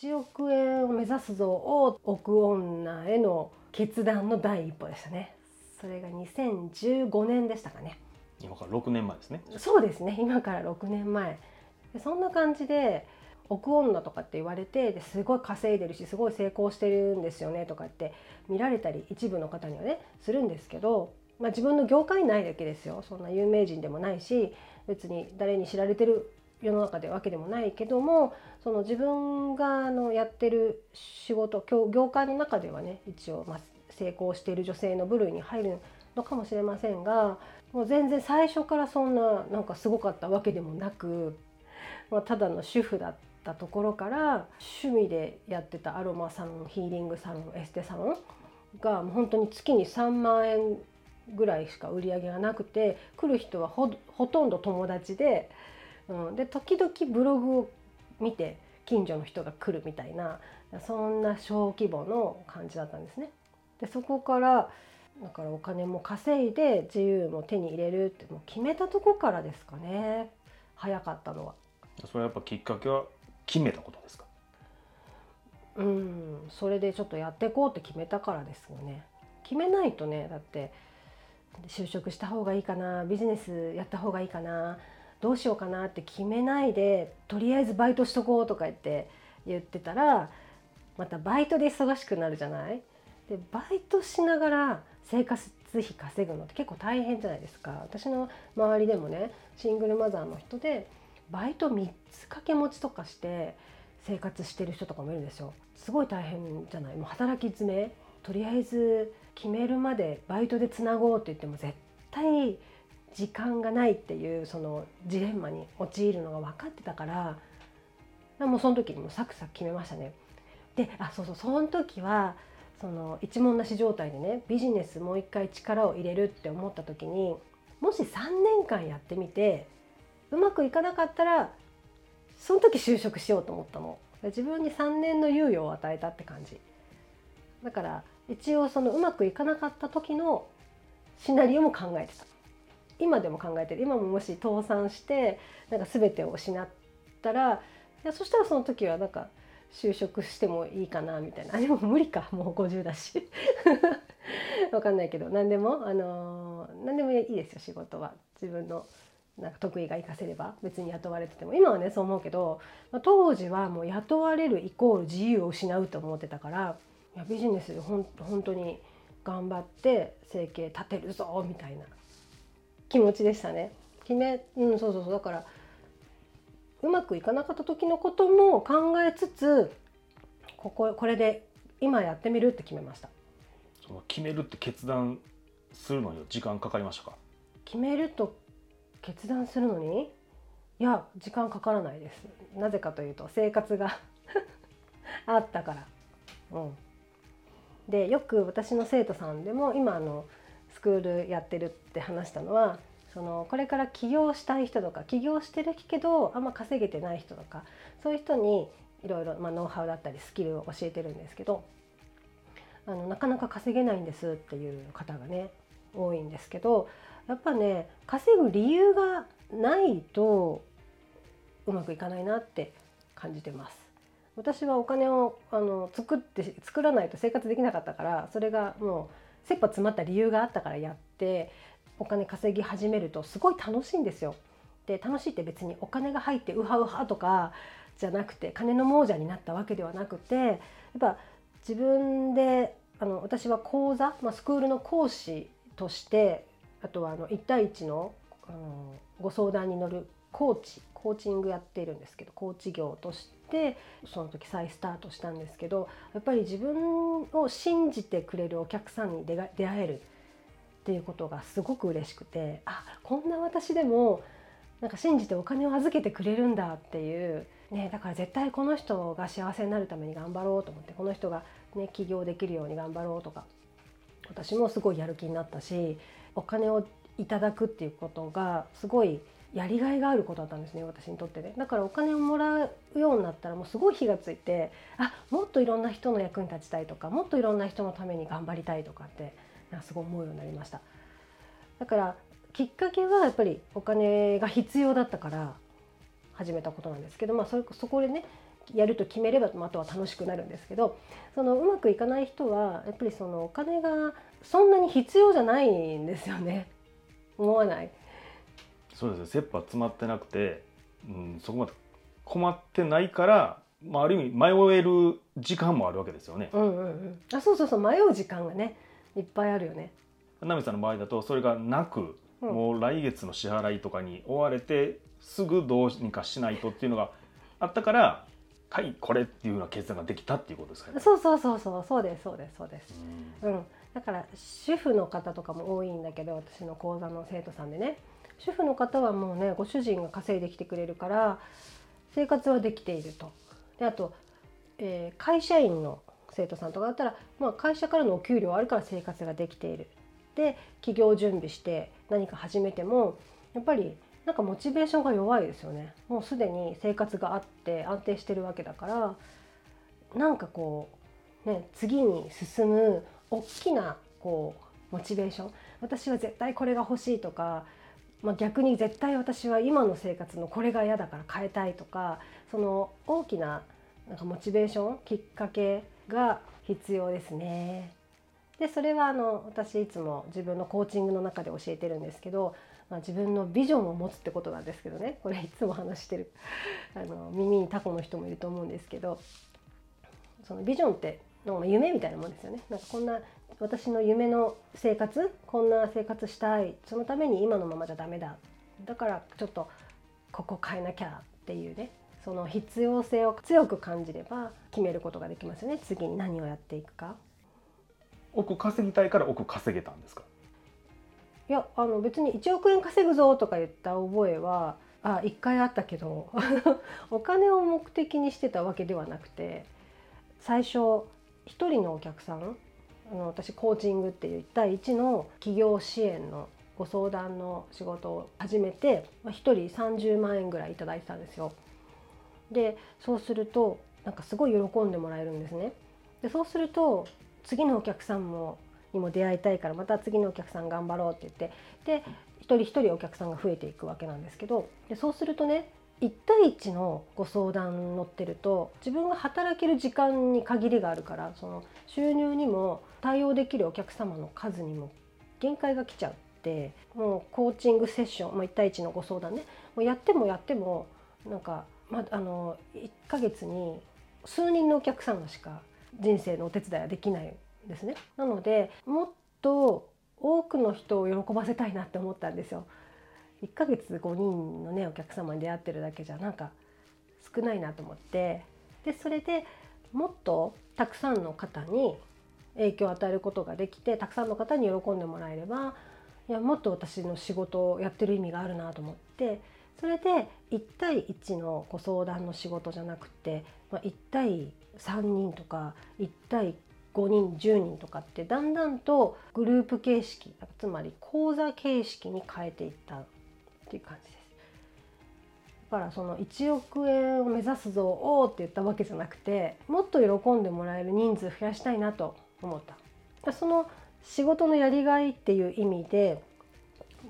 1億円を目指すぞを億女への決断の第一歩でしたね。それが2015年でしたかね。今から6年前ですね。そうですね。今から6年前。でそんな感じで億女とかって言われてですごい稼いでるしすごい成功してるんですよねとかって見られたり一部の方にはねするんですけど、まあ、自分の業界内だけですよ。そんな有名人でもないし別に誰に知られてる世の中でわけでもないけどもその自分があのやってる仕事業界の中ではね一応まあ成功している女性の部類に入るのかもしれませんがもう全然最初からそんななんかすごかったわけでもなく、まあ、ただの主婦だったところから趣味でやってたアロマサロンヒーリングサロンエステサロンが本当に月に3万円ぐらいしか売り上げがなくて来る人はほとんど友達で、うん、で時々ブログを見て近所の人が来るみたいなそんな小規模の感じだったんですね。でそこからだからお金も稼いで自由も手に入れるってもう決めたとこからですかね早かったのは。それはやっぱきっかけは決めたことですか？うんそれでちょっとやっていこうって決めたからですよね。決めないとねだって就職した方がいいかなビジネスやった方がいいかなどうしようかなって決めないでとりあえずバイトしとこうとか言って言ってたらまたバイトで忙しくなるじゃない？でバイトしながら生活費稼ぐのって結構大変じゃないですか。私の周りでもねシングルマザーの人でバイト3つ掛け持ちとかして生活してる人とかもいるんですよ。すごい大変じゃない？もう働き詰め。とりあえず決めるまでバイトでつなごうって言っても絶対時間がないっていうそのジレンマに陥るのが分かってたからもうその時にもサクサク決めましたね。であそうそうその時はその一文なし状態でねビジネスもう一回力を入れるって思った時にもし3年間やってみてうまくいかなかったらその時就職しようと思ったの。自分に3年の猶予を与えたって感じ。だから一応そのうまくいかなかった時のシナリオも考えてた。今でも考えてる。今ももし倒産してなんか全てを失ったらいやそしたらその時はなんか就職してもいいかなみたいな。あでも無理か。もう50だし。分かんないけど。何でもあのー、何でもいいですよ仕事は。自分のなんか得意が活かせれば。別に雇われてても。今はねそう思うけど、まあ、当時はもう雇われるイコール自由を失うと思ってたからいやビジネスでほん本当に頑張って生計立てるぞみたいな。気持ちでしたね。決めうんそうそうそう。だからうまくいかなかった時のことも考えつつこここれで今やってみるって決めました。その決めるって決断するのに時間かかりましたか？決めると決断するのに？いや時間かからないです。なぜかというと生活が あったから。うん。でよく私の生徒さんでも今あのスクールやってるって話したのはそのこれから起業したい人とか起業してるけどあんま稼げてない人とかそういう人にいろいろ、ノウハウだったりスキルを教えてるんですけどあのなかなか稼げないんですっていう方がね多いんですけどやっぱね稼ぐ理由がないとうまくいかないなって感じてます。私はお金をあの作って作らないと生活できなかったからそれがもう切羽詰まった理由があったからやってお金稼ぎ始めるとすごい楽しいんですよ。で楽しいって別にお金が入ってウハウハとかじゃなくて金の亡者になったわけではなくてやっぱ自分であの私は講座、まあ、スクールの講師としてあとはあの1対1のあのご相談に乗るコーチコーチングやってるんですけどコーチ業としてその時再スタートしたんですけどやっぱり自分を信じてくれるお客さんに出会えるっていうことがすごく嬉しくてあこんな私でもなんか信じてお金を預けてくれるんだっていう、ね、だから絶対この人が幸せになるために頑張ろうと思ってこの人が、ね、起業できるように頑張ろうとか私もすごいやる気になったしお金をいただくっていうことがすごいやりがいがあることだったんですね私にとってね。だからお金をもらうようになったらもうすごい火がついてあもっといろんな人の役に立ちたいとかもっといろんな人のために頑張りたいとかってなすごい思うようになりました。だからきっかけはやっぱりお金が必要だったから始めたことなんですけど、まあ、それそこでねやると決めればあとは楽しくなるんですけどそのうまくいかない人はやっぱりそのお金がそんなに必要じゃないんですよね。思わない。そうですね。切羽詰まってなくて、うん、そこまで困ってないから、まあ、ある意味迷える時間もあるわけですよね。うんうんうん。あそうそうそう迷う時間がねいっぱいあるよね。ナミさんの場合だとそれがなく、うん。もう来月の支払いとかに追われてすぐどうにかしないとっていうのがあったからはいこれっていうような決断ができたっていうことですかね。そうそうそうそうそうですそうですそうです。うん。うん、だから主婦の方とかも多いんだけど私の講座の生徒さんでね主婦の方はもうねご主人が稼いできてくれるから生活はできていると。であと、えー会社員の生徒さんとかだったら、まあ、会社からのお給料あるから生活ができている。で起業準備して何か始めてもやっぱりなんかモチベーションが弱いですよね。もうすでに生活があって安定してるわけだからなんかこうね次に進む大きなこうモチベーション私は絶対これが欲しいとか、まあ、逆に絶対私は今の生活のこれが嫌だから変えたいとかその大きななんかモチベーションきっかけが必要ですね。でそれはあの私いつも自分のコーチングの中で教えてるんですけど、まあ、自分のビジョンを持つってことなんですけどねこれいつも話してるあの耳にタコの人もいると思うんですけどそのビジョンっての夢みたいなもんですよね。なんかこんな私の夢の生活こんな生活したい。そのために今のままじゃダメだ。だからちょっとここ変えなきゃっていうね。その必要性を強く感じれば決めることができますよね。次に何をやっていくか。億稼ぎたいから億稼げたんですか？いやあの別に1億円稼ぐぞとか言った覚えはあ1回あったけど お金を目的にしてたわけではなくて最初1人のお客さんあの私コーチングっていう1対1の企業支援のご相談の仕事を始めてま1人30万円ぐらいいただいてたんですよ。でそうするとなんかすごい喜んでもらえるんですね。でそうすると次のお客さんもにも出会いたいからまた次のお客さん頑張ろうって言ってで一人一人お客さんが増えていくわけなんですけどでそうするとね1対1のご相談乗ってると自分が働ける時間に限りがあるからその収入にも対応できるお客様の数にも限界が来ちゃってもうコーチングセッション、まあ、1対1のご相談ねもうやってもやってもなんか、まあ、あの1ヶ月に数人のお客様しか人生のお手伝いはできないんですね。なのでもっと多くの人を喜ばせたいなって思ったんですよ。1ヶ月5人のねお客様に出会ってるだけじゃなんか少ないなと思って。でそれでもっとたくさんの方に影響を与えることができてたくさんの方に喜んでもらえればいやもっと私の仕事をやってる意味があるなと思って。それで1対1のご相談の仕事じゃなくて、まあ、1対3人とか1対5人10人とかってだんだんとグループ形式つまり講座形式に変えていった。っていう感じです。だからその1億円を目指すぞおーって言ったわけじゃなくてもっと喜んでもらえる人数増やしたいなと思った。その仕事のやりがいっていう意味で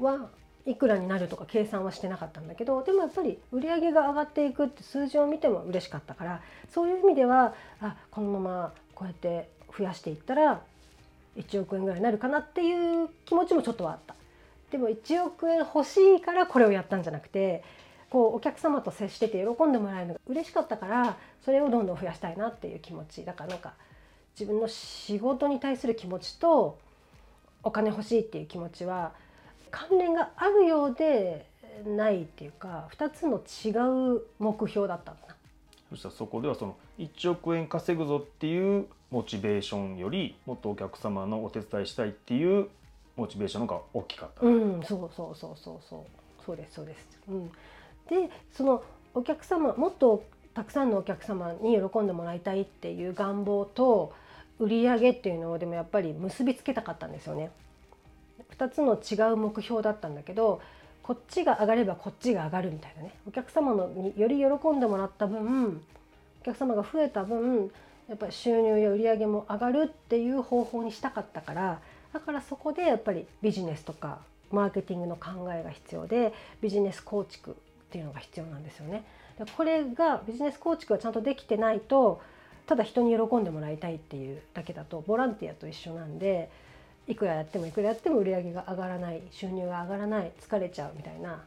はいくらになるとか計算はしてなかったんだけどでもやっぱり売り上げが上がっていくって数字を見ても嬉しかったからそういう意味ではあこのままこうやって増やしていったら1億円ぐらいになるかなっていう気持ちもちょっとはあった。でも1億円欲しいからこれをやったんじゃなくてこうお客様と接してて喜んでもらえるのが嬉しかったからそれをどんどん増やしたいなっていう気持ちだからなんか自分の仕事に対する気持ちとお金欲しいっていう気持ちは関連があるようでないっていうか2つの違う目標だったんだな。そしたらそこではその1億円稼ぐぞっていうモチベーションよりもっとお客様のお手伝いしたいっていうモチベーションの方が大きかった。うん、そうそうそうそうそうそうですそうです。うん、でそのお客様もっとたくさんのお客様に喜んでもらいたいっていう願望と売上っていうのをでもやっぱり結びつけたかったんですよね。2つの違う目標だったんだけどこっちが上がればこっちが上がるみたいなねお客様のにより喜んでもらった分お客様が増えた分やっぱり収入や売り上げも上がるっていう方法にしたかったからだからそこでやっぱりビジネスとかマーケティングの考えが必要でビジネス構築っていうのが必要なんですよね。でこれがビジネス構築がちゃんとできてないとただ人に喜んでもらいたいっていうだけだとボランティアと一緒なんでいくらやってもいくらやっても売り上げが上がらない収入が上がらない疲れちゃうみたいな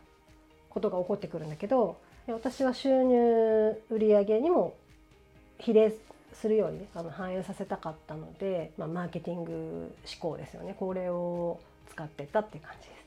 ことが起こってくるんだけど私は収入売り上げにも比例するようにあの反映させたかったので、まあ、マーケティング思考ですよねこれを使ってたっていう感じです。